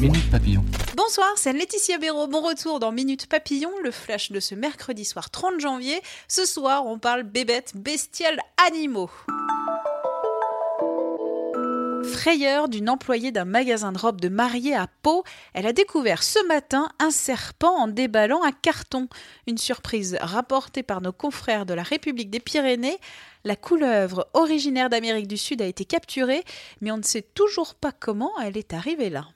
Minute Papillon. Bonsoir, c'est Laetitia Béraud. Bon retour dans Minute Papillon, le flash de ce mercredi soir 30 janvier. Ce soir, on parle bébêtes, bestiales, animaux. Frayeur d'une employée d'un magasin de robes de mariée à Pau, elle a découvert ce matin un serpent en déballant un carton. Une surprise rapportée par nos confrères de la République des Pyrénées. La couleuvre originaire d'Amérique du Sud a été capturée, mais on ne sait toujours pas comment elle est arrivée là.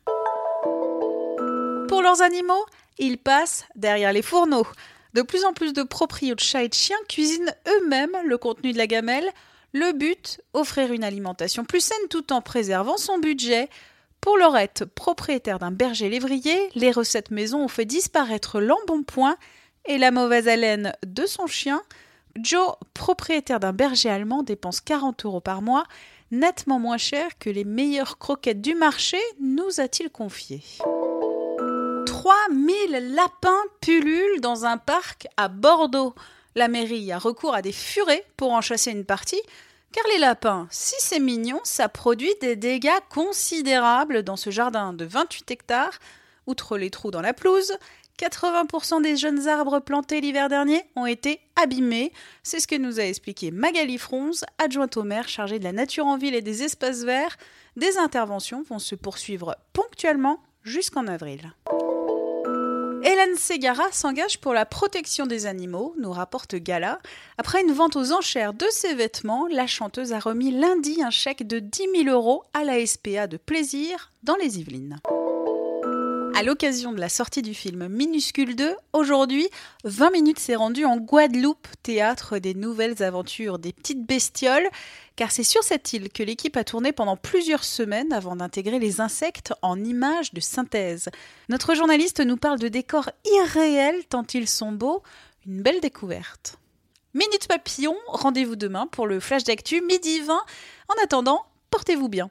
Pour leurs animaux, ils passent derrière les fourneaux. De plus en plus de proprios de chats et de chiens cuisinent eux-mêmes le contenu de la gamelle. Le but, offrir une alimentation plus saine tout en préservant son budget. Pour Laurette, propriétaire d'un berger lévrier, les recettes maison ont fait disparaître l'embonpoint et la mauvaise haleine de son chien. Joe, propriétaire d'un berger allemand, dépense 40 euros par mois, nettement moins cher que les meilleures croquettes du marché, nous a-t-il confié. 3000 lapins pullulent dans un parc à Bordeaux. La mairie a recours à des furets pour en chasser une partie, car les lapins, si c'est mignon, ça produit des dégâts considérables dans ce jardin de 28 hectares. Outre les trous dans la pelouse, 80% des jeunes arbres plantés l'hiver dernier ont été abîmés. C'est ce que nous a expliqué Magali Fronze, adjointe au maire chargée de la nature en ville et des espaces verts. Des interventions vont se poursuivre ponctuellement jusqu'en avril. Hélène Segara s'engage pour la protection des animaux, nous rapporte Gala. Après une vente aux enchères de ses vêtements, la chanteuse a remis lundi un chèque de 10 000 euros à la SPA de plaisir dans les Yvelines. À l'occasion de la sortie du film Minuscule 2, aujourd'hui, 20 minutes s'est rendu en Guadeloupe, théâtre des nouvelles aventures des petites bestioles, car c'est sur cette île que l'équipe a tourné pendant plusieurs semaines avant d'intégrer les insectes en images de synthèse. Notre journaliste nous parle de décors irréels tant ils sont beaux, une belle découverte. Minute Papillon, rendez-vous demain pour le flash d'actu midi 20. En attendant, portez-vous bien.